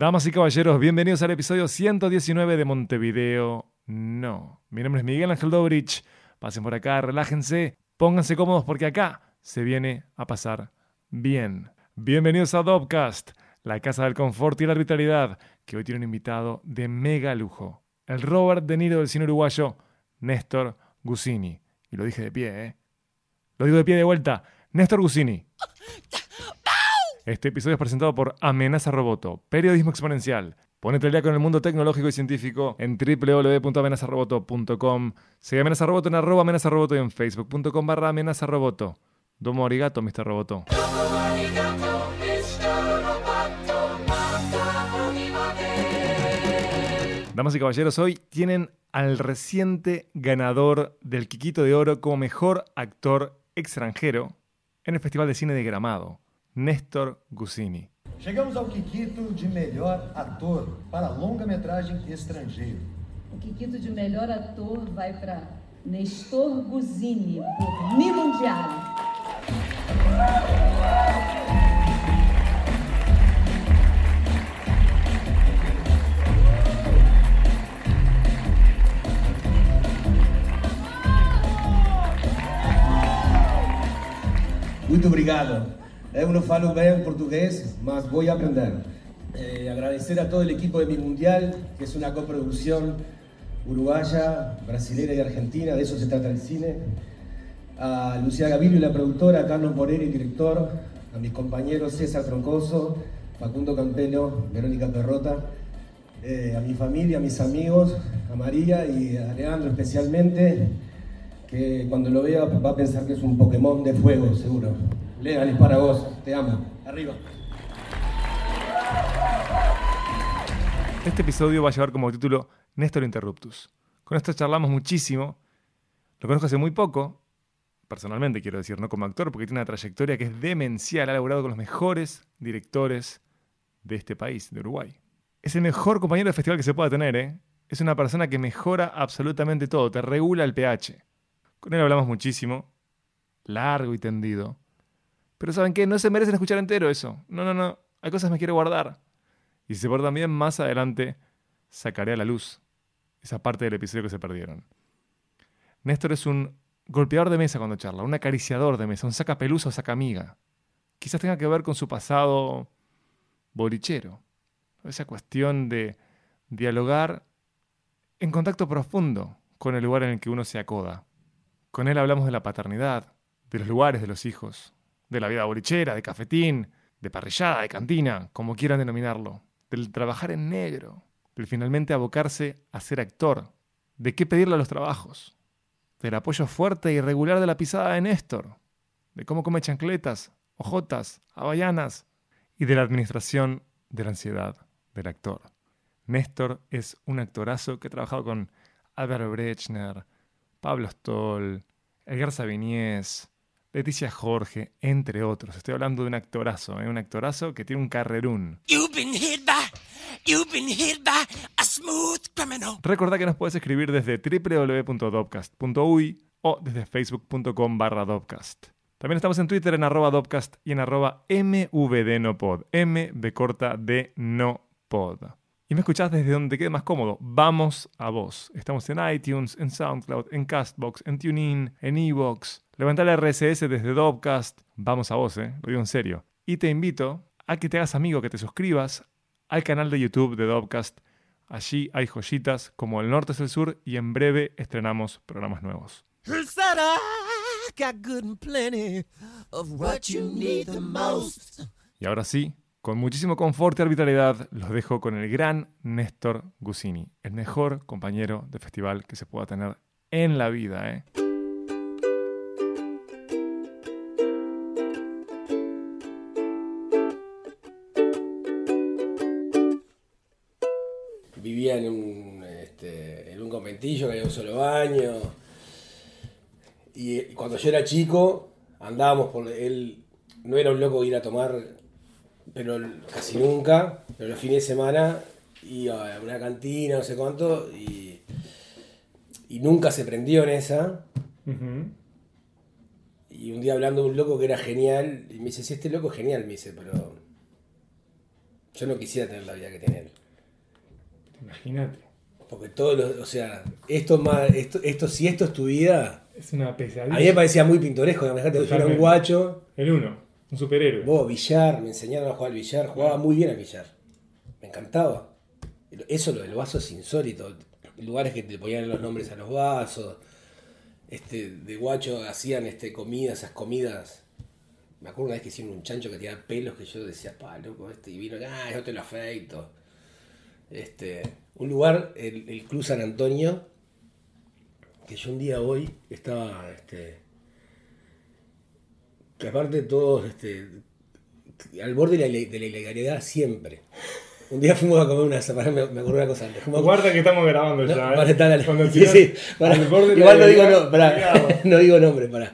Damas y caballeros, bienvenidos al episodio 119 de Montevideo. No, mi nombre es Miguel Ángel Dobrich. Pasen por acá, relájense, pónganse cómodos porque acá se viene a pasar bien. Bienvenidos a Dobcast, la casa del confort y la arbitrariedad, que hoy tiene un invitado de mega lujo. El Robert De Niro del cine uruguayo, Néstor Gusini. Y lo dije de pie, ¿eh? Lo digo de pie de vuelta. Néstor Gusini. Este episodio es presentado por Amenaza Roboto, periodismo exponencial. Ponete al día con el mundo tecnológico y científico en www.amenazaroboto.com. Sigue Amenaza Roboto en arroba Amenaza Roboto y en facebook.com barra Amenaza Roboto. Domo arigato, Mr. Roboto. Damas y caballeros, hoy tienen al reciente ganador del Quiquito de Oro como mejor actor extranjero en el Festival de Cine de Gramado, Néstor Gusini. Chegamos ao Kikito de melhor ator para longa-metragem estrangeiro. O Kikito de melhor ator vai para Nestor Guzini, por Mi Mundial. Muito obrigado. Eu não falo bem português, mas vou aprender. Eh, agradecer a todo el equipo de Mi Mundial, que es una coproducción uruguaya, brasileña y argentina, de eso se trata el cine. A Lucía Gavilio, la productora, a Carlos Moreira, el director, a mis compañeros César Troncoso, Facundo Campelo, Verónica Perrota, eh, a mi familia, a mis amigos, a María y a Leandro especialmente, que cuando lo vea va a pensar que es un Pokémon de fuego, seguro. Lean, es para vos, te amo. Arriba. Este episodio va a llevar como título Néstor Interruptus. Con esto charlamos muchísimo. Lo conozco hace muy poco, personalmente quiero decir, no como actor, porque tiene una trayectoria que es demencial. Ha laborado con los mejores directores de este país, de Uruguay. Es el mejor compañero de festival que se pueda tener, ¿eh? Es una persona que mejora absolutamente todo, te regula el pH. Con él hablamos muchísimo, largo y tendido. Pero ¿saben qué? No se merecen escuchar entero eso. No, no, no. Hay cosas que me quiero guardar. Y si se portan bien, más adelante sacaré a la luz esa parte del episodio que se perdieron. Néstor es un golpeador de mesa cuando charla, un acariciador de mesa, un saca pelusa o saca amiga. Quizás tenga que ver con su pasado bolichero. Esa cuestión de dialogar en contacto profundo con el lugar en el que uno se acoda. Con él hablamos de la paternidad, de los lugares de los hijos, de la vida bolichera, de cafetín, de parrillada, de cantina, como quieran denominarlo, del trabajar en negro, del finalmente abocarse a ser actor, de qué pedirle a los trabajos, del apoyo fuerte y regular de la pisada de Néstor, de cómo come chancletas, ojotas, hawaianas y de la administración de la ansiedad del actor. Néstor es un actorazo que ha trabajado con Albert Brechner, Pablo Stoll, Edgar Sabiniés, Leticia Jorge, entre otros. Estoy hablando de un actorazo, ¿eh? un actorazo que tiene un carrerún. You've been hit by, you've been hit by a smooth criminal. Recordá que nos puedes escribir desde www.dopcast.uy o desde facebook.com barra Dopcast. También estamos en Twitter en arroba Dopcast y en arroba mvdnopod. M de corta de no pod. Y me escuchás desde donde quede más cómodo. Vamos a vos. Estamos en iTunes, en SoundCloud, en Castbox, en TuneIn, en Evox. Levanta el RSS desde Dopcast. Vamos a vos, eh. Lo digo en serio. Y te invito a que te hagas amigo, que te suscribas al canal de YouTube de Dopcast. Allí hay joyitas como El Norte es el Sur y en breve estrenamos programas nuevos. Y ahora sí, con muchísimo confort y arbitrariedad, los dejo con el gran Néstor Gusini, el mejor compañero de festival que se pueda tener en la vida. ¿eh? Vivía en un, este, en un conventillo que había un solo baño. Y cuando yo era chico, andábamos por él. No era un loco ir a tomar, pero casi nunca. Pero los fines de semana iba a una cantina, no sé cuánto, y, y nunca se prendió en esa. Y un día hablando de un loco que era genial, y me dice, sí, este loco es genial, me dice, pero Yo no quisiera tener la vida que tiene él. Imagínate. Porque todo lo, o sea, esto más, esto, esto, si esto es tu vida, Es una a pesadilla. mí me parecía muy pintoresco, yo era un guacho, El uno, un superhéroe. vos, billar, me enseñaron a jugar al billar, jugaba muy bien al billar. Me encantaba. Eso lo del vaso es insólito. Lugares que te ponían los nombres a los vasos. Este, de guacho hacían este, comidas, esas comidas. Me acuerdo una vez que hicieron un chancho que tenía pelos que yo decía, pa, loco, este, y vino, ah, yo te lo afeito. Este, un lugar, el, el Club San Antonio, que yo un día hoy estaba, este, que aparte todos, este, al borde de la, ile- de la ilegalidad siempre. Un día fuimos a comer una, pará, me, me acordé una cosa antes. Fuimos a- Guarda que estamos grabando no, ya. ¿eh? para estar al- sí, sí, para- de la igual no digo, no, cuidado. no digo nombre, para.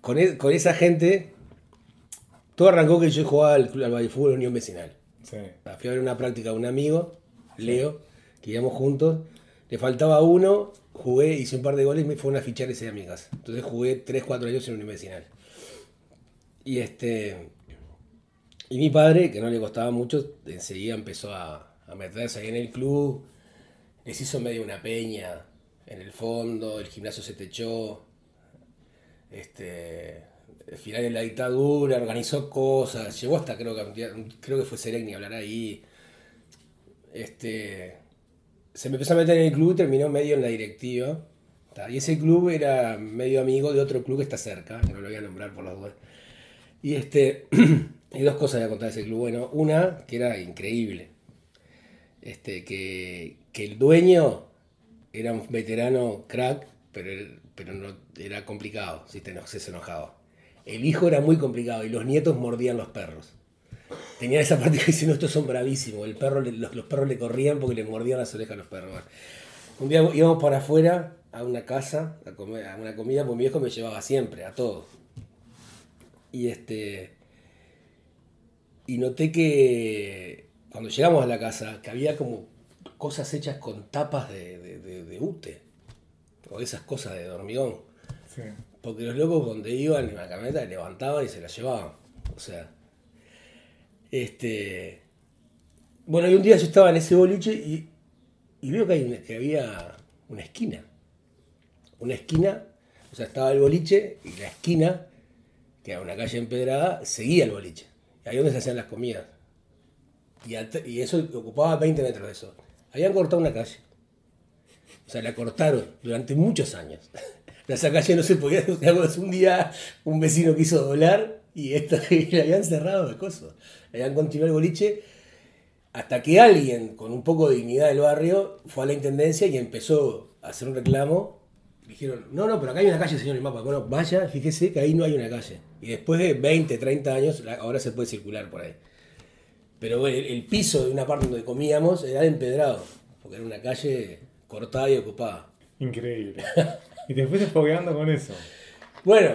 Con, e- con esa gente, todo arrancó que yo jugaba al, al Vallefuego de la Unión Vecinal. Sí. Fui a ver una práctica de un amigo, Leo, que íbamos juntos. Le faltaba uno, jugué, hice un par de goles y me fueron a fichar ese día a mi casa. Entonces jugué 3, 4 años en Unión Vecinal. Y este. Y mi padre, que no le costaba mucho, enseguida empezó a, a meterse ahí en el club. Les hizo medio una peña en el fondo, el gimnasio se techó. Este, al final de la dictadura, organizó cosas, llegó hasta creo que creo que fue Seregni hablar ahí. Este, se me empezó a meter en el club y terminó medio en la directiva. Y ese club era medio amigo de otro club que está cerca, que no lo voy a nombrar por las dudas. Y este, hay dos cosas que contar de ese club. Bueno, una que era increíble. Este, que, el dueño era un veterano crack, pero, pero no, era complicado, si te se enojaba. El hijo era muy complicado y los nietos mordían los perros. Tenían esa parte que dicen, estos son bravísimos. El perro, los, perros le corrían porque le mordían las orejas a los perros. Un día íbamos para afuera a una casa, a, una comida, porque mi viejo me llevaba siempre, a todo. Y este. Y noté que cuando llegamos a la casa, que había como cosas hechas con tapas de, de, de- de ute. O esas cosas de hormigón. Sí. Porque los locos donde iban en la camioneta levantaban y se la llevaban. O sea. Este. Bueno, y un día yo estaba en ese boliche y, y veo que, hay una- que había una esquina. Una esquina, o sea, estaba el boliche y la esquina, que era una calle empedrada, seguía el boliche. Ahí donde se hacían las comidas. Y, eso ocupaba 20 metros de eso. Habían cortado una calle. O sea, la cortaron durante muchos años. Esa calle no se podía. Un día un vecino quiso doblar y, esto, y le habían cerrado de cosas. Habían continuado el boliche hasta que alguien con un poco de dignidad del barrio fue a la intendencia y empezó a hacer un reclamo. Dijeron, no, no, pero acá hay una calle, señor, el mapa. Bueno, vaya, fíjese que ahí no hay una calle. Y después de 20, 30 años, ahora se puede circular por ahí. Pero bueno, el, el piso de una parte donde comíamos era de empedrado, porque era una calle cortada y ocupada. Increíble. y te fuiste fogueando con eso. Bueno,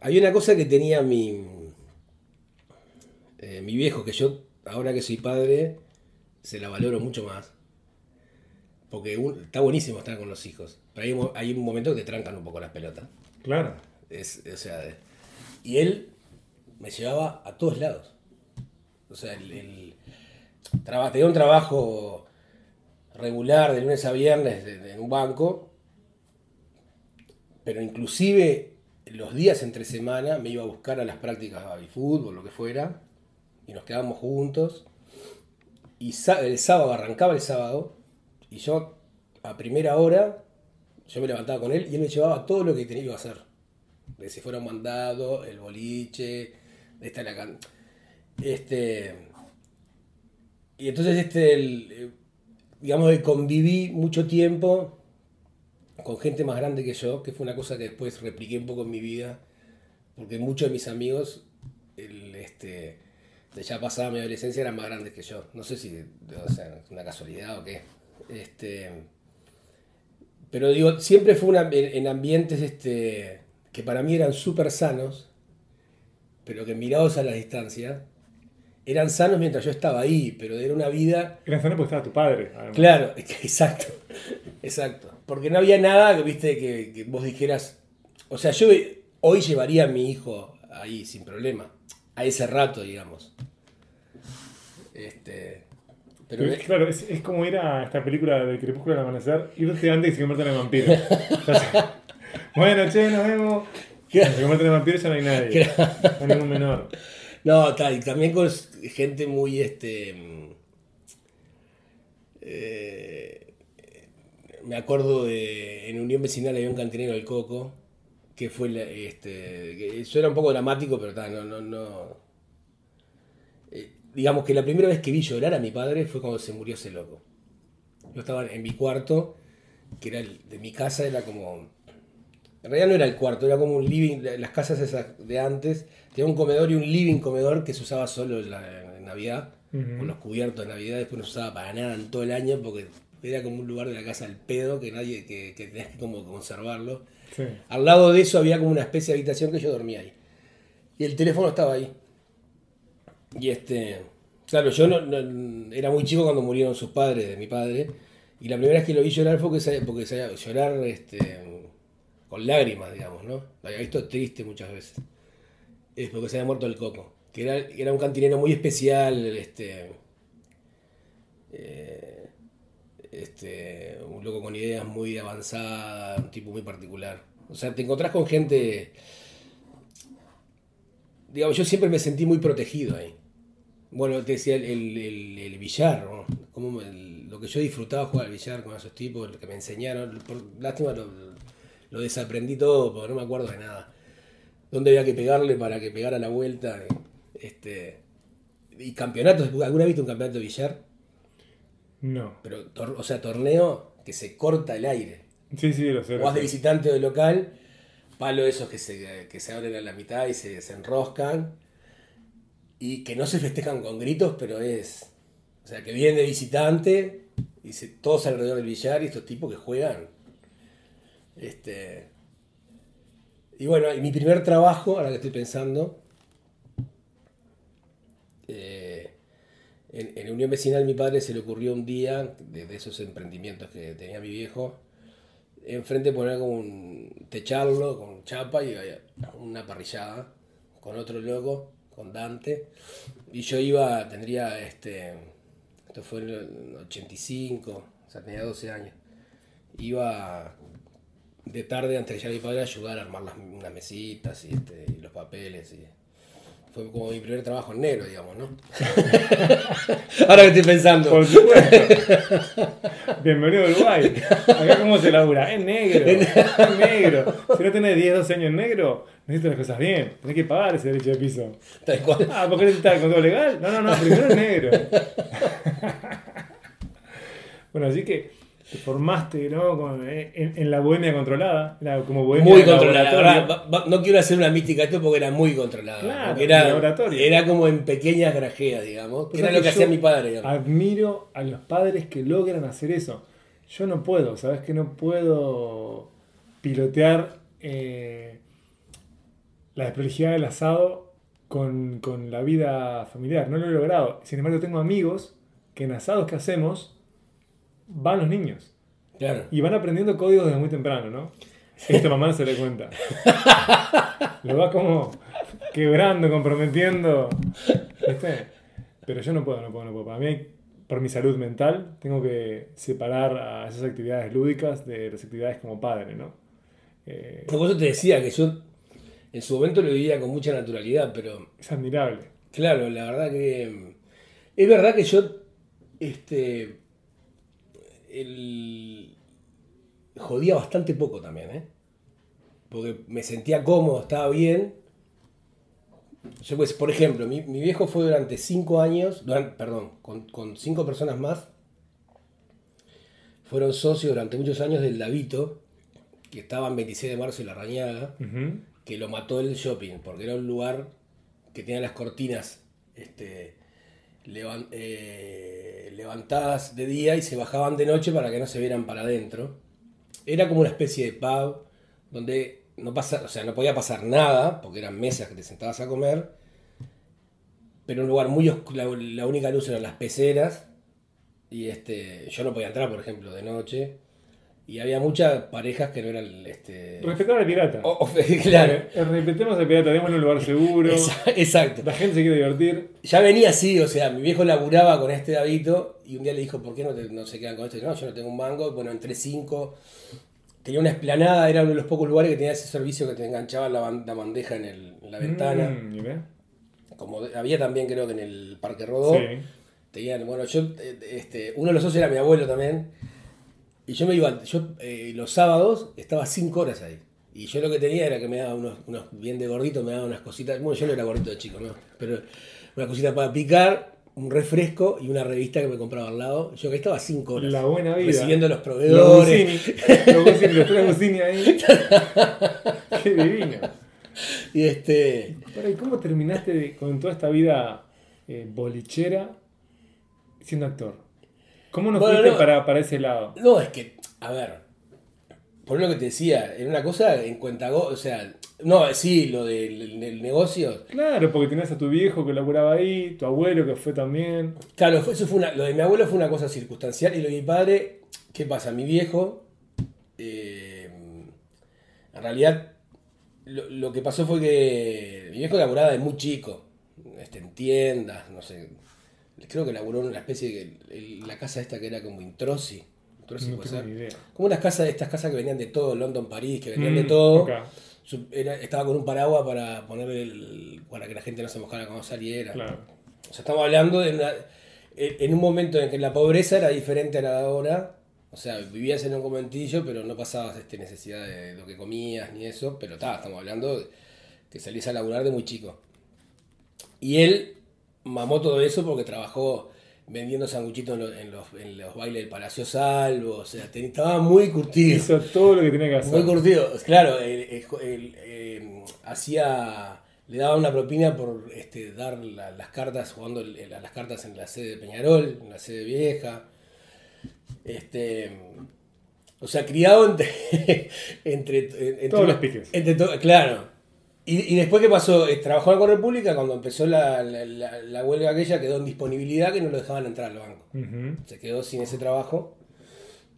había una cosa que tenía mi, eh, mi viejo, que yo, ahora que soy padre, se la valoro mucho más. Porque un- está buenísimo estar con los hijos. Pero hay, un hay un momento que te trancan un poco las pelotas. Claro. Es, o sea, y él me llevaba a todos lados. O sea, el, el traba- tenía un trabajo regular de lunes a viernes en un banco, pero inclusive los días entre semana me iba a buscar a las prácticas de fútbol, lo que fuera, y nos quedábamos juntos. Y el sábado, arrancaba el sábado, y yo a primera hora, yo me levantaba con él y él me llevaba todo lo que tenía que hacer de si fuera un mandado, el boliche, esta la can... Este. Y entonces este el, eh, digamos que conviví mucho tiempo con gente más grande que yo, que fue una cosa que después repliqué un poco en mi vida, porque muchos de mis amigos, este, de ya pasada mi adolescencia, eran más grandes que yo. No sé si o sea, una casualidad o qué. Este, pero digo, siempre fue una- en, en ambientes este, que para mí eran súper sanos, pero que mirados a la distancia, eran sanos mientras yo estaba ahí, pero era una vida Era sano porque estaba tu padre. además. Claro, exacto, exacto. Porque no había nada que, viste, que, que vos dijeras, o sea, yo hoy llevaría a mi hijo ahí sin problema, a ese rato, digamos. Este, pero claro, es, es como ir a esta película del Crepúsculo al Amanecer, irte antes y se convierten en vampiro. Entonces, bueno, che, nos vemos. Se convierten en vampiro y ya no hay nadie. No hay ningún menor. No, tal, y también con gente muy, este... mm, eh, me acuerdo de, en Unión Vecinal había un cantinero del Coco, que fue, la- este, que suena un poco dramático, pero tal, no, no, no... Digamos que la primera vez que vi llorar a mi padre fue cuando se murió ese loco. Yo estaba en mi cuarto, que era el, de mi casa, era como... En realidad no era el cuarto, era como un living, las casas esas de antes, tenía un comedor y un living comedor que se usaba solo en, la- en Navidad, con los cubiertos de Navidad, después no se usaba para nada en todo el año porque era como un lugar de la casa al pedo que nadie, que, que tenías que como conservarlo. Sí. Al lado de eso había como una especie de habitación que yo dormía ahí. Y el teléfono estaba ahí. Y este, claro, yo no, era muy chico cuando murieron sus padres, de mi padre. Y la primera vez que lo vi llorar fue porque, porque sabía llorar este, con lágrimas, digamos, ¿no? Lo había visto triste muchas veces. Es porque se había muerto el coco. Que era, era un cantinero muy especial, este, eh, este, un loco con ideas muy avanzadas, un tipo muy particular. O sea, te encontrás con gente. Digamos, yo siempre me sentí muy protegido ahí. Bueno, te decía el, el- el- billar, ¿no? Como el- lo que yo disfrutaba jugar al billar con esos tipos, lo que me enseñaron. Por lástima lo, lo desaprendí todo porque no me acuerdo de nada. Dónde había que pegarle para que pegara la vuelta. Este, y campeonatos, ¿alguna vez viste un campeonato de billar? No. Pero, tor- o sea, torneo que se corta el aire. Sí, sí, lo sé. lo Vas de visitante o de local, palo esos que se, que se abren a la mitad y se, se enroscan. Y que no se festejan con gritos, pero es. O sea, que vienen de visitante y todos alrededor del billar y estos tipos que juegan. Este. Y bueno, y mi primer trabajo, ahora que estoy pensando. eh, en, en Unión Vecinal mi padre se le ocurrió un día, de, de esos emprendimientos que tenía mi viejo, enfrente poner como un techarlo con chapa y una parrillada con otro loco, con Dante. Y yo iba, tendría este, esto fue en el 85, o sea, tenía 12 años. Iba de tarde antes de llegar mi padre a ayudar a armar las, unas mesitas y, este, y los papeles. Y fue como mi primer trabajo en negro, digamos, ¿no? Ahora que estoy pensando. Por supuesto. Bienvenido a Uruguay. Acá cómo se labura. Es negro. Es negro. Si no tenés 10, 12 años en negro, necesitas las cosas bien. Tenés que pagar ese derecho de piso. Tal cual. Ah, ¿por qué necesitas el control legal? No, no, no, primero es negro. Bueno, así que te formaste, ¿no? Con- en, en la bohemia controlada. Era como bohemia Muy controlada. va- no quiero hacer una mística esto porque era muy controlada. Claro, era, laboratorio. era como en pequeñas grajeas, digamos. Pues era lo que que hacía mi padre, digamos. Admiro a los padres que logran hacer eso. Yo no puedo, ¿sabes? Que no puedo pilotear eh, la desprolijidad del asado con, con la vida familiar. No lo he logrado. Sin embargo, tengo amigos que en asados que hacemos van los niños. Claro. Y van aprendiendo códigos desde muy temprano, ¿no? Esto mamá no se le cuenta. Lo va como quebrando, comprometiendo. ¿Viste? Pero yo no puedo, no puedo, no puedo. Para mí, por mi salud mental, tengo que separar a esas actividades lúdicas de las actividades como padre, ¿no? Eh, Por eso te decía que yo en su momento lo vivía con mucha naturalidad, pero es admirable. Claro, la verdad que. Es verdad que yo. Este. El, jodía bastante poco también, ¿eh? Porque me sentía cómodo, estaba bien. Yo, pues, por ejemplo, mi, mi viejo fue durante cinco años, perdón, con, con cinco personas más, fueron socios durante muchos años del Davito, que estaba en 26 de marzo y La Rañaga que lo mató el shopping, porque era un lugar que tenía las cortinas este, eh, levantadas de día y se bajaban de noche para que no se vieran para adentro. Era como una especie de pub donde no, pasa, o sea, no podía pasar nada, porque eran mesas que te sentabas a comer, pero un lugar muy oscuro, la, la única luz eran las peceras, y este, yo no podía entrar, por ejemplo, de noche. Y había muchas parejas que no eran. Este, Respetar al pirata. o- o- claro. Eh, Respetemos al pirata, démosle un lugar seguro. Exacto. La gente se quiere divertir. Ya venía así, o sea, mi viejo laburaba con este Davito y un día le dijo, ¿por qué no, te- no se quedan con esto? Y no, yo no tengo un mango. Bueno, entré cinco. Tenía una esplanada, era uno de los pocos lugares que tenía ese servicio que te enganchaba la, la bandeja en, el- en la ventana. Mm, y. Como había también, creo que en el Parque Rodó. Sí. Tenían, bueno, yo, eh, este, uno de los socios era mi abuelo también. Y yo me iba, yo eh, los sábados estaba cinco horas ahí. Y yo lo que tenía era que me daba unos, unos bien de gordito, me daba unas cositas. Bueno, yo no era gordito de chico, ¿no? Pero una cosita para picar, un refresco y una revista que me compraba al lado. Yo que estaba cinco horas. La buena vida. Recibiendo los Los proveedores. Los Gusini, los ahí. Qué divino. Y este. ¿y cómo terminaste con toda esta vida eh, bolichera siendo actor? ¿Cómo no Bueno, fuiste no. Para, para ese lado? No, es que, a ver, por lo que te decía, en una cosa en cuenta, o sea, no, sí, lo del, del negocio, Claro, porque tenías a tu viejo que laburaba ahí, tu abuelo que fue también. claro, eso fue una, lo de mi abuelo fue una cosa circunstancial y lo de mi padre, ¿qué pasa? Mi viejo, eh, en realidad, lo, lo que pasó fue que mi viejo laburaba de muy chico, este, en tiendas, no sé, creo que laburó en una especie de, el- la casa esta que era como Introsi, Introsi No puede tengo ser. ni idea. Como unas casas, estas casas que venían de todo, London, París, que venían de Mm, todo. era- estaba con un paraguas para poner el, para que la gente no se mojara cuando saliera. Claro. O sea, estamos hablando de una- en un momento en que la pobreza era diferente a la de ahora. O sea, vivías en un conventillo, pero no pasabas este, necesidad de lo que comías ni eso. Pero ta, estamos hablando de que salías a laburar de muy chico. Y él mamó todo eso porque trabajó vendiendo sanguchitos en los, en los, en los bailes del Palacio Salvo. O sea, ten- estaba muy curtido. Hizo todo lo que tenía que hacer. Muy curtido. Claro, él, él- él, eh, hacía. Le daba una propina por este, dar la- las cartas, jugando las cartas en la sede de Peñarol, en la sede vieja. Este. O sea, criado entre. entre, entre Todos los piques. entre to- claro. Y, y después, ¿qué pasó? Eh, Trabajó la República cuando empezó la, la- la- la huelga aquella, quedó en disponibilidad que no lo dejaban entrar al banco. Se quedó sin ese trabajo.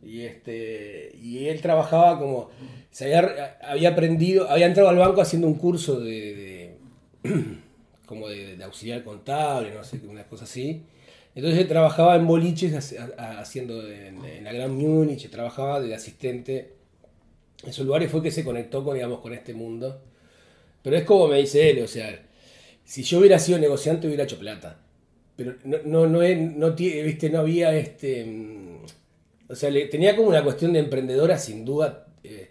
Y este y él trabajaba como se había, había aprendido había entrado al banco haciendo un curso de, de- como de, de auxiliar contable no sé una cosa así. Entonces él trabajaba en boliches haciendo en, en la Gran Múnich trabajaba de asistente. En esos lugares fue que se conectó con digamos con este mundo pero es como me dice él o sea si yo hubiera sido negociante hubiera hecho plata pero no, no, no, no, viste, no había este. mm, O sea, le- tenía como una cuestión de emprendedora, sin duda, eh,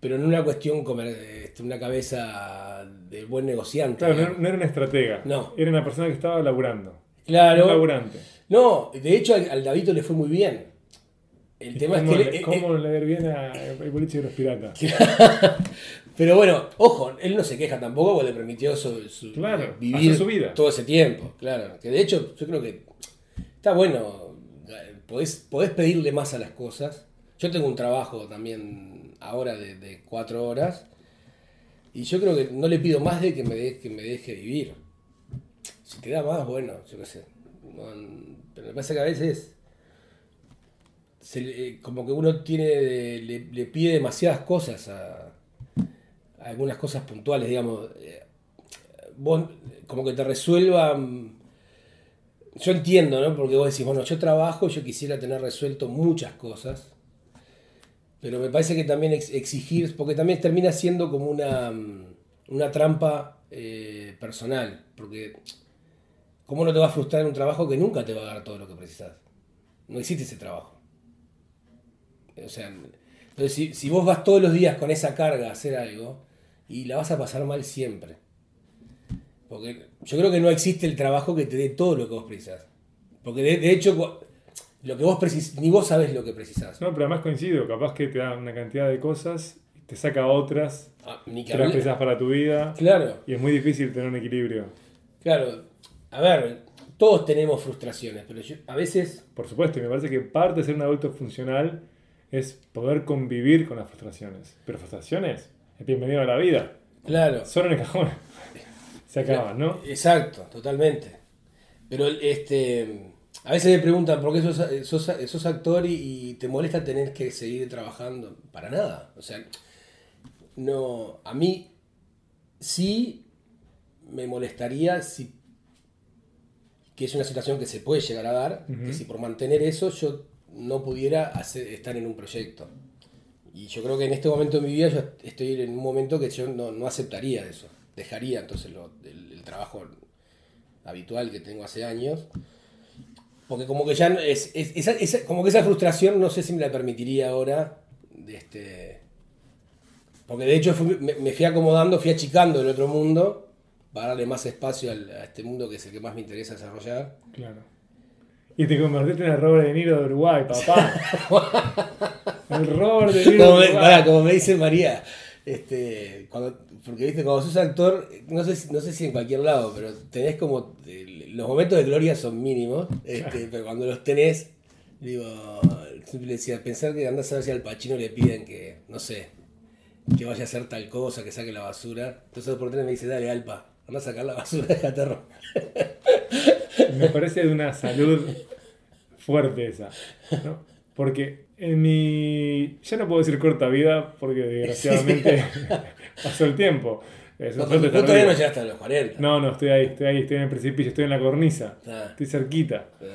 pero no una cuestión como este, una cabeza de buen negociante. Claro, no, era una estratega. No. Era una persona que estaba laburando. Claro. Un laburante. No, de hecho al, al Davito le fue muy bien. El ¿Y tema ¿Cómo, es que. le, él- cómo le ver bien a el boliche de los piratas? Pero bueno, ojo, él no se queja tampoco porque le permitió su, su- Claro, vivir su vida. todo ese tiempo, claro. Que de hecho yo creo que está bueno, eh, podés, podés pedirle más a las cosas. Yo tengo un trabajo también ahora de, de cuatro horas y yo creo que no le pido más de que me, de- que me deje vivir. Si te da más, bueno, yo qué sé. No, pero me pasa que a veces se le- como que uno tiene le, le pide demasiadas cosas a algunas cosas puntuales, digamos. eh, vos, como que te resuelvan. Yo entiendo, ¿no? Porque vos decís, bueno, yo trabajo, yo quisiera tener resuelto muchas cosas. Pero me parece que también ex- exigir, porque también termina siendo como una, una trampa eh, personal. Porque, ¿cómo no te va a frustrar en un trabajo que nunca te va a dar todo lo que precisas? No existe ese trabajo. O sea, entonces si vos vas todos los días con esa carga a hacer algo, y la vas a pasar mal siempre. Porque yo creo que no existe el trabajo que te dé todo lo que vos precisás. Porque de, de hecho, lo que vos precis ni vos sabés lo que precisás. No, pero además coincido. Capaz que te da una cantidad de cosas te saca otras Ah, ni que que las precisas para tu vida. Claro, Y es muy difícil tener un equilibrio. claro. A ver, todos tenemos frustraciones, pero yo- a veces, Por supuesto, y me parece que parte de ser un adulto funcional es poder convivir con las frustraciones. Pero frustraciones es bienvenido a la vida. claro. Solo en el cajón. Se acaban, ¿no? Exacto, totalmente. Pero este A veces me preguntan por qué sos, sos, sos actor y, y te molesta tener que seguir trabajando. Para nada. O sea, no. A mí sí me molestaría si. que es una situación que se puede llegar a dar, que si por mantener eso yo no pudiera hacer, estar en un proyecto. Y yo creo que en este momento de mi vida yo estoy en un momento que yo no, no aceptaría eso. Dejaría entonces lo- el, el trabajo habitual que tengo hace años. Porque como que ya no- es, es- esa, esa- como que esa frustración no sé si me la permitiría ahora. De este, porque de hecho fui- me, me fui acomodando, fui achicando el otro mundo para darle más espacio al- a este mundo que es el que más me interesa desarrollar. Claro. Y te convertiste en el Robert De Niro de Uruguay, papá. el Robert De Niro Como de me, como dice María, este, cuando, porque viste, cuando sos actor, no sé, si- no sé si en cualquier lado, pero tenés como, eh, los momentos de gloria son mínimos, este, pero cuando los tenés, digo, siempre decía, pensar que andás a ver si al Pachino le piden que, no sé, que vaya a hacer tal cosa, que saque la basura. Entonces por tener me dice, dale, Alpa, anda a sacar la basura, déjate ro-". Me parece de una salud fuerte esa. ¿no? Porque en mi. Ya no puedo decir corta vida porque desgraciadamente pasó el tiempo. Es No, todavía no llegaste a los 40. No, no, estoy ahí, estoy ahí, estoy en el precipicio, estoy en la cornisa. Ah. Estoy cerquita. Ah.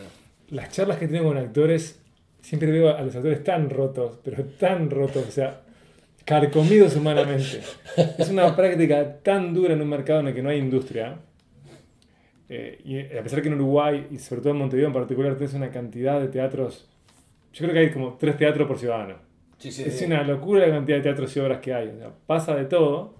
Las charlas que tengo con actores, siempre veo a los actores tan rotos, pero tan rotos, o sea, carcomidos humanamente. Es una práctica tan dura en un mercado en el que no hay industria. Eh, y a pesar que en Uruguay, y sobre todo en Montevideo en particular, tienes una cantidad de teatros. Yo creo que hay como tres teatros por ciudadano. Sí, sí, Es sí. una locura la cantidad de teatros y obras que hay. o sea, pasa de todo.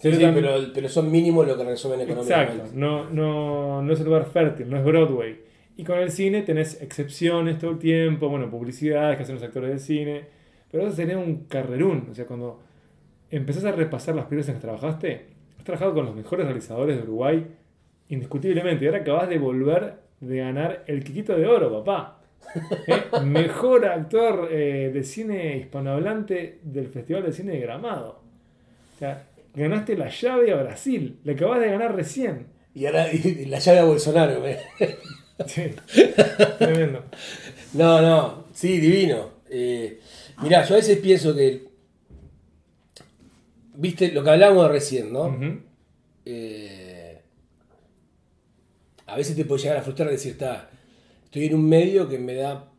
Pero, pero son mínimos lo que resumen económicamente. Exacto, no, no, no es un lugar fértil, no es Broadway. Y con el cine tenés excepciones todo el tiempo, bueno, publicidades que hacen los actores de cine, pero eso sería un carrerún. O sea, cuando empezás a repasar las películas en las que trabajaste, has trabajado con los mejores realizadores de Uruguay, indiscutiblemente, y ahora acabas de volver de ganar el Quiquito de Oro, papá. ¿Eh? Mejor actor eh, de cine hispanohablante del Festival de Cine de Gramado. O sea, ganaste la llave a Brasil, le acabas de ganar recién. Y ahora y la llave a Bolsonaro. ¿eh? Sí, tremendo. No, no, sí, divino. Eh, mirá, yo a veces pienso que. Viste lo que hablábamos recién, ¿no? Eh, a veces te puede llegar a frustrar decir, está, estoy en un medio que me da.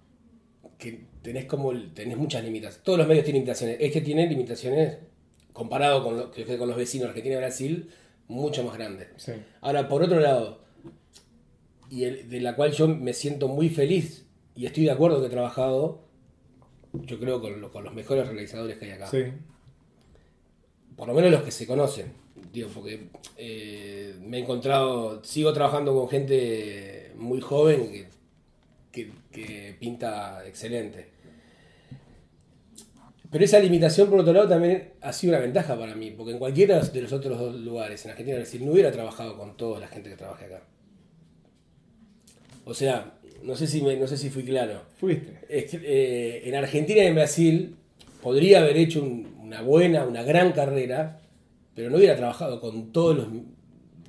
que tenés como. tenés muchas limitaciones. Todos los medios tienen limitaciones. Este tiene limitaciones comparado con, lo- que- con los vecinos Argentina y Brasil, mucho más grandes. Sí. Ahora, por otro lado, y el- de la cual yo me siento muy feliz y estoy de acuerdo que he trabajado, yo creo con, lo- con los mejores realizadores que hay acá. Sí. Por lo menos los que se conocen. Digo, porque eh, me he encontrado, sigo trabajando con gente muy joven que, que- que pinta excelente. Pero esa limitación, por otro lado, también ha sido una ventaja para mí, porque en cualquiera de los otros dos lugares, en Argentina y Brasil, no hubiera trabajado con toda la gente que trabaja acá. O sea, no sé si, me- no sé si fui claro. Fuiste. Es que, eh, en Argentina y en Brasil podría haber hecho un- una buena, una gran carrera, pero no hubiera trabajado con todos los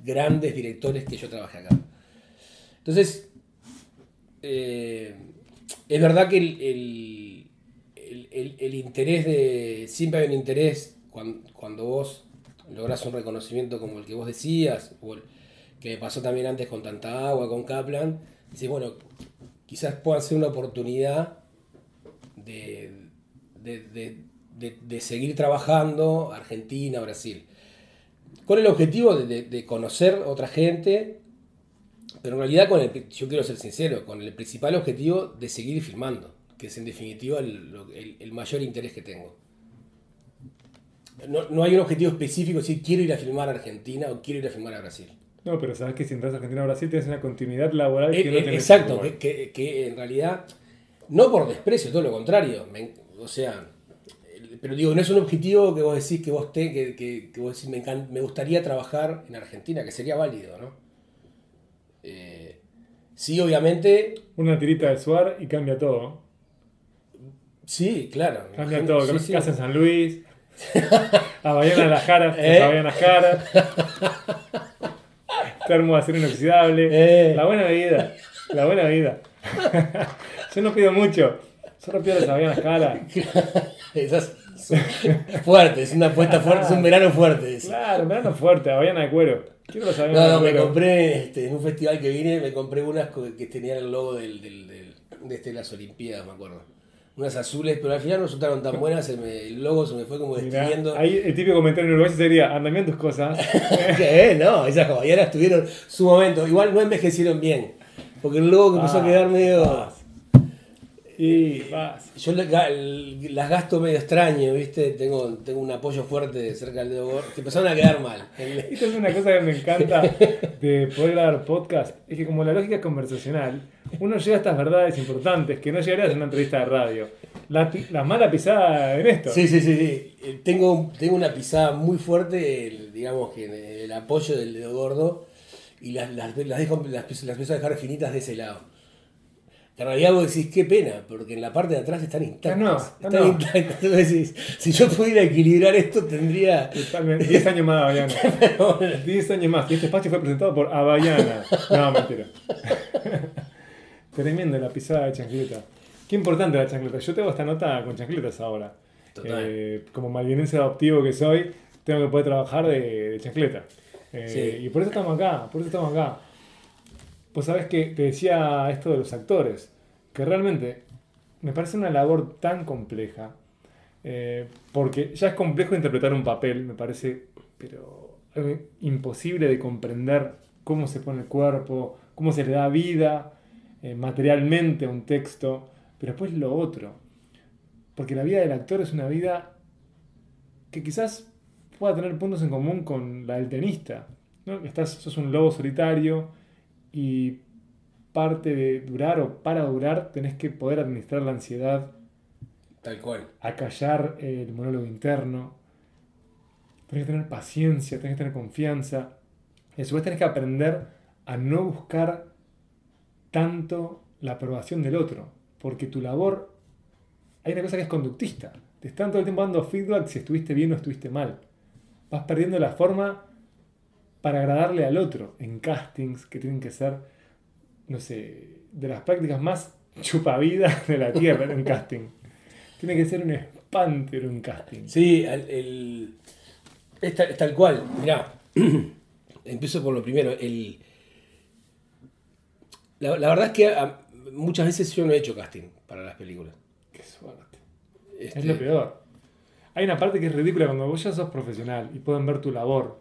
grandes directores que yo trabajé acá. Entonces, eh, es verdad que el, el- el- interés de. Siempre hay un interés cuando, cuando vos lográs un reconocimiento como el que vos decías, o el que pasó también antes con Tanta Agua, con Kaplan. Dices, bueno, quizás pueda ser una oportunidad de, de- de- de- de seguir trabajando Argentina, Brasil. Con el objetivo de conocer otra gente, pero en realidad con el, yo quiero ser sincero, con el principal objetivo de seguir filmando, que es en definitiva el, el- el mayor interés que tengo. No, no hay un objetivo específico, si quiero ir a filmar a Argentina o quiero ir a filmar a Brasil. No, pero sabes que si entras a Argentina o Brasil tienes una continuidad laboral que Eh, no eh, tenés exacto, que, que- que en realidad, no por desprecio, todo lo contrario. me- o sea, pero digo, no es un objetivo que vos decís que vos te, que, que- que vos decís, me, encan- me gustaría trabajar en Argentina, que sería válido, ¿no? Eh, sí, obviamente, Una tirita de Suar y cambia todo. sí, claro. Cambia todo. sí, sí. Casa en San Luis. A Bahiana de las Jaras. ¿Eh? A Bahiana Jaras. termo de acero inoxidable. Eh. La buena vida, la buena vida. Yo no pido mucho, solo pido las avellanas caras. Esas son fuertes, es una apuesta fuerte, es un verano fuerte. ese. Claro, verano fuerte, avellana de cuero. No, no, me compré este, en un festival que vine, me compré unas que tenían el logo del, del- del- de este, las Olimpiadas, me acuerdo. Unas azules, pero al final no resultaron tan buenas, se me- el logo se me fue como destruyendo. ahí el típico comentario en Uruguay sería, andan bien tus cosas. ¿Qué? No, esas caballeras tuvieron su momento. Igual no envejecieron bien. Porque el logo que empezó a Ah, quedar medio. vas. Y vas. Yo las gasto medio extraño, ¿viste? Tengo, tengo un apoyo fuerte cerca del dedo gordo. Que empezaron a quedar mal. Esta es una cosa que me encanta de poder grabar podcast, es que como la lógica es conversacional, uno llega a estas verdades importantes que no llegarías en una entrevista de radio. La, la mala pisada en esto. Sí, sí, sí, sí. Eh, Tengo, tengo una pisada muy fuerte, el- digamos que el apoyo del dedo gordo. Y las, las, las dejo, las, las empiezo a dejar finitas de ese lado. En realidad vos decís, qué pena, porque en la parte de atrás están intactas. no, están no. intactas. Entonces si yo pudiera equilibrar esto, tendría. Totalmente. 10 años más de Avellana. 10 años más. Y este espacio fue presentado por Avellana. No, mentira. Tremenda la pisada de chancleta. Qué importante la chancleta. Yo tengo esta nota con chancletas ahora. Total. Eh, como malvinense adoptivo que soy, tengo que poder trabajar de, de chancleta. Eh, Sí. Y por eso estamos acá, por eso estamos acá. Pues sabes que te decía esto de los actores, que realmente me parece una labor tan compleja, eh, porque ya es complejo interpretar un papel, me parece, pero algo imposible de comprender cómo se pone el cuerpo, cómo se le da vida eh, materialmente a un texto, pero después lo otro, porque la vida del actor es una vida que quizás pueda tener puntos en común con la del tenista. ¿no? Estás, sos un lobo solitario y parte de durar o para durar tenés que poder administrar la ansiedad, Tal cual. acallar el monólogo interno, tenés que tener paciencia, tenés que tener confianza y a su vez tenés que aprender a no buscar tanto la aprobación del otro, porque tu labor, hay una cosa que es conductista, te están todo el tiempo dando feedback si estuviste bien o estuviste mal. Vas perdiendo la forma para agradarle al otro en castings que tienen que ser, no sé, de las prácticas más chupavidas de la tierra en un casting. Tiene que ser un espanto en un casting. Sí, el, el- es, tal, es tal cual. Mirá, empiezo por lo primero. El, la, la verdad es que a- muchas veces yo no he hecho casting para las películas. Qué suerte. Este, Es lo peor. Hay una parte que es ridícula cuando vos ya sos profesional y pueden ver tu labor.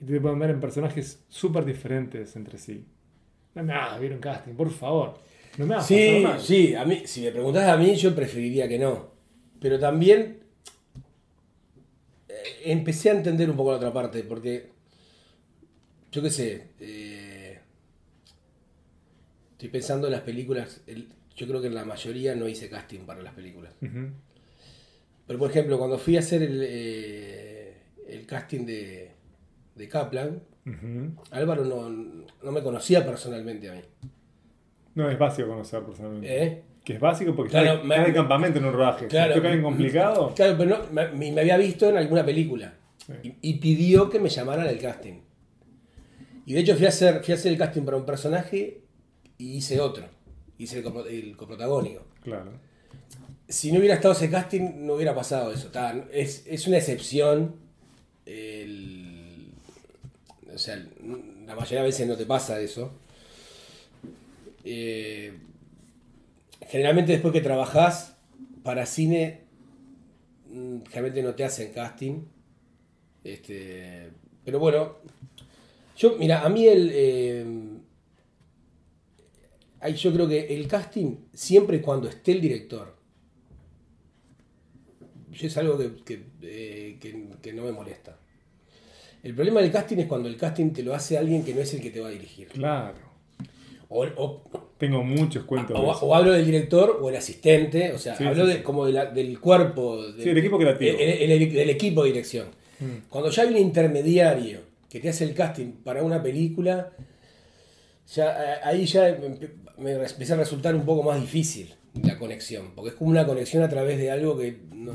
Y te pueden ver en personajes súper diferentes entre sí. No me hagas ver un casting, por favor. No me hagas Sí, mal. sí, a mí, si me preguntás a mí, yo preferiría que no. Pero también eh, empecé a entender un poco la otra parte, porque yo qué sé, eh, estoy pensando en las películas, el- yo creo que en la mayoría no hice casting para las películas. Pero por ejemplo, cuando fui a hacer el, eh, el casting de, de Kaplan. Álvaro no, no me conocía personalmente a mí. No, es básico conocer personalmente. ¿Eh? Que es básico porque Claro, está, me- está de campamento en un rodaje. Claro. Si alguien complicado, Claro, pero no, me, me había visto en alguna película Sí. y, y pidió que me llamaran al casting. Y de hecho fui a, hacer, fui a hacer el casting para un personaje y hice otro. Hice el, el coprotagónico. claro. Si no hubiera estado ese casting, no hubiera pasado eso. Está- es, es una excepción. el- o sea, la mayoría de veces no te pasa eso. Eh, generalmente después que trabajás para cine, mm, generalmente no te hacen casting. Este, pero bueno, yo, mira, a mí el... eh, yo creo que el casting, siempre y cuando esté el director, es algo eh, que- que no me molesta. El problema del casting es cuando el casting te lo hace alguien que no es el que te va a dirigir. Claro. O, o- Tengo muchos cuentos. de o- eso. o hablo del director o el asistente, o sea, Sí, hablo sí, de, sí. como de la- del cuerpo, de- Sí, el equipo creativo. el- el- el- del equipo de dirección. Mm. Cuando ya hay un intermediario que te hace el casting para una película, ya eh, ahí ya me, empieza a resultar un poco más difícil la conexión, porque es como una conexión a través de algo que no,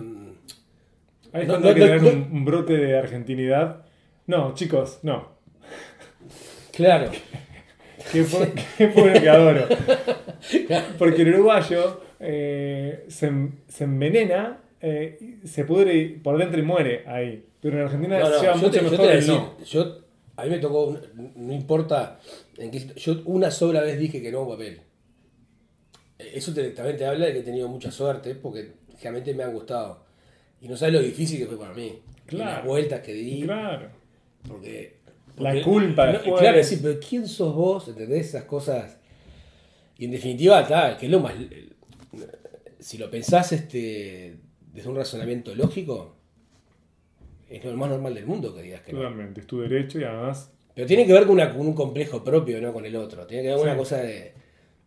Ahí es No, cuando no, hay que tener un brote de argentinidad. No, chicos, no. Claro. Que fue, que fue lo que adoro. Porque el uruguayo eh, se, se envenena, eh, se pudre y- por dentro y muere ahí. Pero en Argentina No, no, lleva yo mucho te, yo mejor a el no. yo, a mí me tocó, no importa en qué yo una sola vez dije que no a un papel. Eh, Eso te, también te habla de que he tenido mucha suerte, porque realmente me han gustado. Y no sabes lo difícil que fue para mí. Y Claro. las vueltas que di, Claro. Porque... La culpa no, después. Claro, sí, pero ¿quién sos vos? ¿Entendés? Esas cosas... Y en definitiva, está, que es lo más... Si lo pensás este, desde un razonamiento lógico, es lo más normal del mundo que digas que no. Totalmente, es tu derecho y además. Pero tiene que ver con, una- con un complejo propio, no con el otro. Tiene que ver con Sí. una cosa de,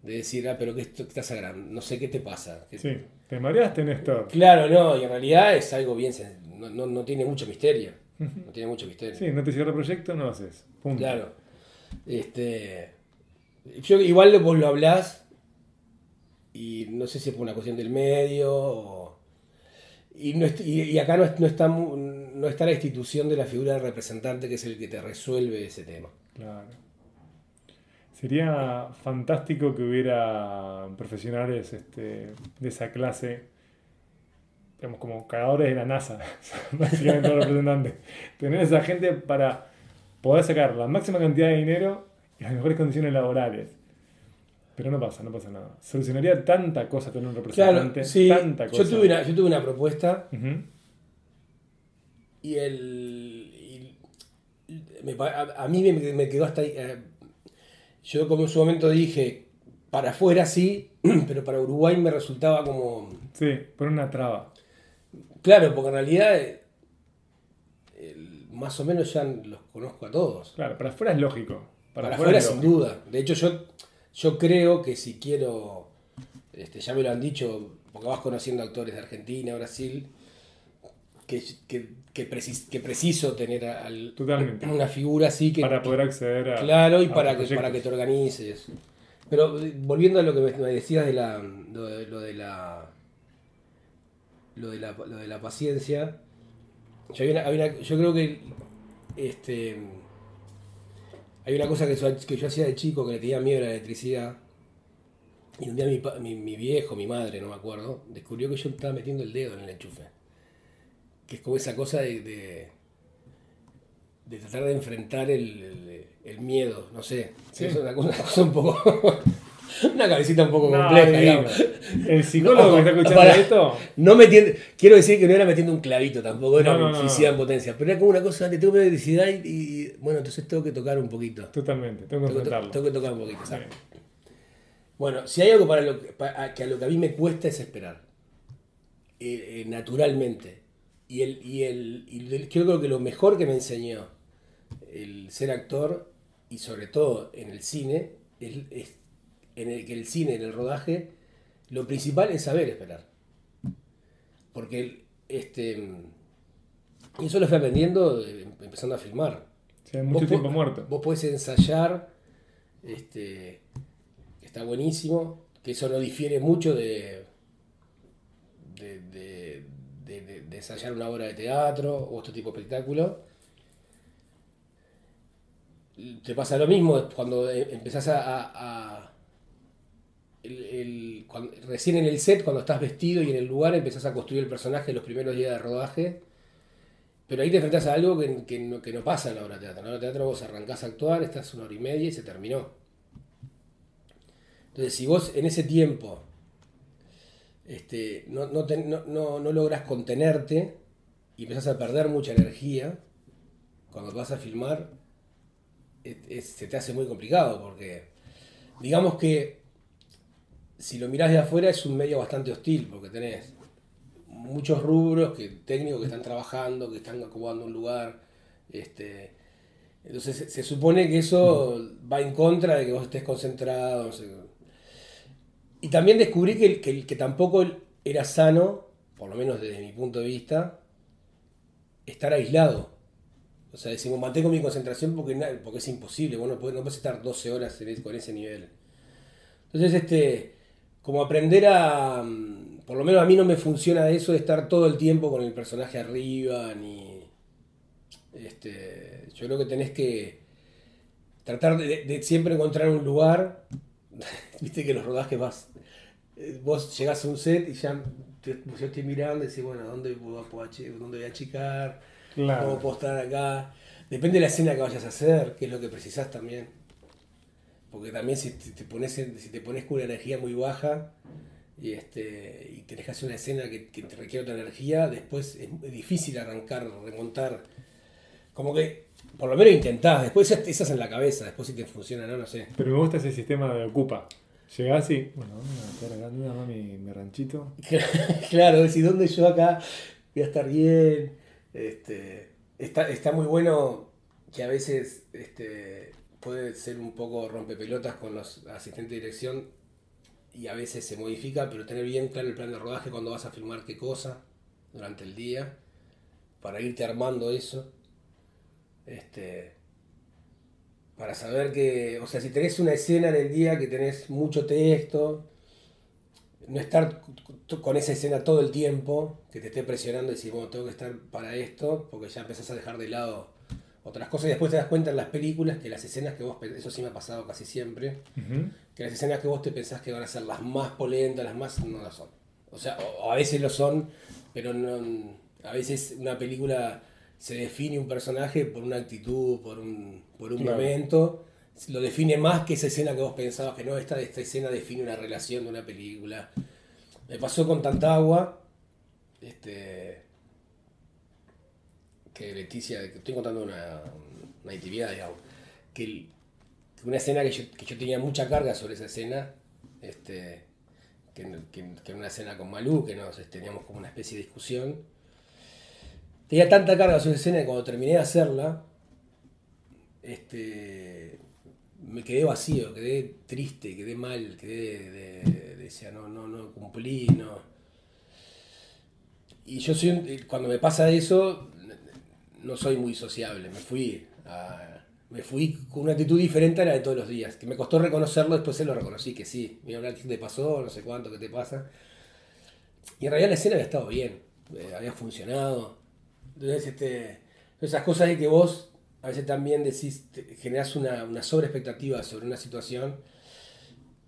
de decir, ah, pero que esto que estás agrandando, no sé qué te pasa. Sí, te mareaste, Néstor. Claro, no, y en realidad es algo bien, no, no, no tiene mucho misterio. No tiene mucho misterio. Sí, no te cierra el proyecto, no lo haces. Punto. Claro. Este, yo igual vos lo hablás y no sé si es por una cuestión del medio o- y, no y, y acá no, no está, no está la institución de la figura del representante que es el que te resuelve ese tema. Claro. Sería fantástico que hubiera profesionales este, de esa clase, digamos, como cagadores de la NASA, básicamente los representantes. Tener esa gente para poder sacar la máxima cantidad de dinero y las mejores condiciones laborales. Pero no pasa, no pasa nada. Solucionaría tanta cosa tener un representante. Claro, sí, tanta cosa. yo tuve, una, yo tuve una propuesta y el y me pa- a, a mí me, me quedó hasta ahí. eh, yo como en su momento dije, para afuera sí, pero para Uruguay me resultaba como... Sí, por una traba. Claro, porque en realidad eh, el- más o menos ya los conozco a todos. Claro, para afuera es lógico. Para, afuera sin lógico. duda. De hecho yo, yo creo que si quiero, este, ya me lo han dicho, porque vas conociendo actores de Argentina, Brasil, que, que, que, precis- que preciso tener al- Totalmente. una figura así que... Para poder acceder a. Claro, y a para que, proyectos. para que te organices. Pero eh, volviendo a lo que me, decías de la, de, lo de la lo de la, lo de la paciencia, yo, hay una- hay una- yo creo que este hay una cosa que, yo- que yo hacía de chico que le tenía miedo a la electricidad. Y un día mi, mi, mi viejo, mi madre, no me acuerdo, descubrió que yo estaba metiendo el dedo en el enchufe. Que es como esa cosa de, de, de tratar de enfrentar el, el- el miedo, no sé. Sí. Es una cosa, una cosa un poco. una cabecita un poco No, compleja, digamos. El psicólogo que está escuchando esto. No metiendo, quiero decir que no era metiendo un clavito tampoco, era No, no, felicidad en potencia, pero era como una cosa de tengo electricidad y, y, bueno, entonces tengo que tocar un poquito. Totalmente, tengo que Tengo que, to- enfrentarlo. tengo que tocar un poquito. Sí. Bueno, si hay algo para lo que, a, que a lo que a mí me cuesta es esperar. Eh, eh, naturalmente. Y, el, y, el, y el- yo creo que lo mejor que me enseñó el ser actor, y sobre todo en el cine, es, es en el que el cine, en el rodaje, lo principal es saber esperar. Porque este, eso lo fui aprendiendo eh, empezando a filmar. Sí, hay mucho Vos tiempo po- muerto. Vos podés ensayar, este, está buenísimo, que eso no difiere mucho de, de, de- de- de- de ensayar una obra de teatro o otro tipo de espectáculo. Te pasa lo mismo cuando eh, empezás a... a- a- el- el- recién en el set, cuando estás vestido y en el lugar, empezás a construir el personaje los primeros días de rodaje. Pero ahí te enfrentas a algo que, que no, que no pasa en la obra de teatro. En la obra de teatro vos arrancás a actuar, estás una hora y media y se terminó. Entonces, si vos en ese tiempo este, no, no, te- no, no- logras contenerte y empezás a perder mucha energía, cuando vas a filmar, se te hace muy complicado porque, digamos que si lo mirás de afuera es un medio bastante hostil porque tenés muchos rubros que, técnicos que están trabajando, que están acomodando un lugar. Este, entonces se, supone que eso va en contra de que vos estés concentrado. Y también descubrí que, que, tampoco era sano, por lo menos desde mi punto de vista, estar aislado. O sea, decimos, mantengo mi concentración porque, porque es imposible, vos no podés, no podés estar 12 horas ese- con ese nivel. Entonces, este, como aprender a, mm, por lo menos a mí no me funciona eso de estar todo el tiempo con el personaje arriba, ni, este, yo creo que tenés que, tratar de, de siempre encontrar un lugar. Viste que los rodajes vas. eh, Vos llegás a un set y ya te- yo estoy mirando y decís, bueno, ¿dónde, puedo- ¿dónde voy a achicar? ¿Cómo puedo estar acá? Depende de la escena que vayas a hacer, qué es lo que precisás también. Porque también si te, pones, si te pones con una energía muy baja y, este, y tenés que hacer una escena que, que te requiere otra energía, después es, difícil arrancar, remontar. Como que, por lo menos intentás, después esa esa es en la cabeza, después si te funciona no, no sé. Pero me gusta ese sistema de ocupa. Llegás y. Bueno, ¿dónde va mi, mi ranchito? claro, decir, ¿dónde yo acá voy a estar bien? Este, está, está muy bueno que a veces este, puede ser un poco rompepelotas con los asistentes de dirección y a veces se modifica, pero tener bien claro el plan de rodaje cuando vas a filmar qué cosa durante el día, para irte armando eso. Este, para saber que, o sea, si tenés una escena en el día que tenés mucho texto, no estar con esa escena todo el tiempo, que te esté presionando y decir, bueno, tengo que estar para esto, porque ya empezás a dejar de lado otras cosas y después te das cuenta en las películas que las escenas que vos, eso sí me ha pasado casi siempre, que las escenas que vos te pensás que van a ser las más polentas, las más, no lo son. O sea, o, o a veces lo son, pero no, a veces una película se define un personaje por una actitud, por un, por un Claro. momento, lo define más que esa escena que vos pensabas que no, esta, esta escena define una relación de una película. Me pasó con tanta agua, este, que Leticia, estoy contando una, una intimidad, digamos, que, una escena que yo, tenía mucha carga sobre esa escena, este, que, que, una escena con Malú, que nos este, teníamos como una especie de discusión. Tenía tanta carga sobre esa escena que cuando terminé de hacerla, este, me quedé vacío, quedé triste, quedé mal, quedé de, de- decía, no, no, no cumplí, no. Y yo soy, cuando me pasa eso, no soy muy sociable, me fui a- me fui con una actitud diferente a la de todos los días, que me costó reconocerlo, después se lo reconocí, que sí, mira, hablar te pasó, no sé cuánto, qué te pasa. Y en realidad la escena había estado bien, eh, había funcionado. Entonces, este, esas cosas de que vos a veces también decís, generás una, una sobreexpectativa sobre una situación,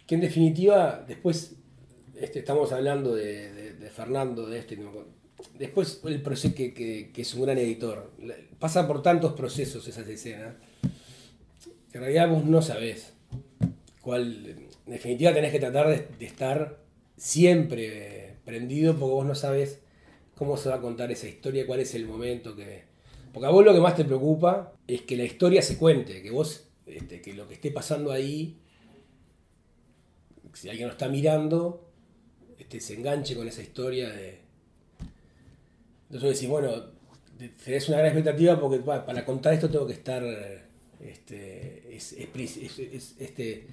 que en definitiva, después este, estamos hablando de, de- de Fernando, de este, después el proceso que, que- es un gran editor, pasa por tantos procesos esas escenas, que en realidad vos no sabés cuál, en definitiva tenés que tratar de, de estar siempre prendido porque vos no sabés cómo se va a contar esa historia, cuál es el momento que... Porque a vos lo que más te preocupa es que la historia se cuente, que vos, este, que lo que esté pasando ahí, si alguien lo está mirando, este, se enganche con esa historia de... Entonces decís, bueno, te- tenés una gran expectativa porque pa, para contar esto tengo que estar... Este, es, es pri- es- es- este,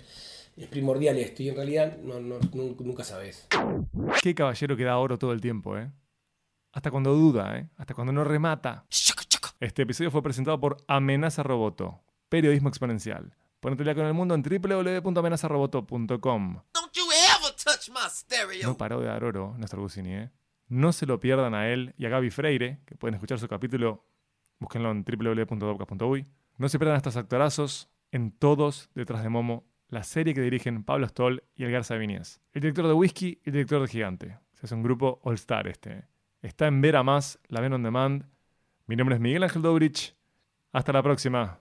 es primordial esto y en realidad no, no- nun- nunca sabes. Qué caballero que da oro todo el tiempo, ¿eh? Hasta cuando duda, ¿eh? Hasta cuando no remata. Este episodio fue presentado por Amenaza Roboto, periodismo exponencial. Ponete al día con el mundo en www.amenazaroboto.com. No paró de dar oro nuestro Gusini, ¿eh? No se lo pierdan a él y a Gaby Freire, que pueden escuchar su capítulo, búsquenlo en www.dobcas.uy. No se pierdan a estos actorazos en Todos detrás de Momo, la serie que dirigen Pablo Stoll y El Garza Viñez. El director de Whisky y el director de Gigante. Hace un grupo All Star este. Está en Ver a Más, la ven on demand. Mi nombre es Miguel Ángel Dobrich. Hasta la próxima.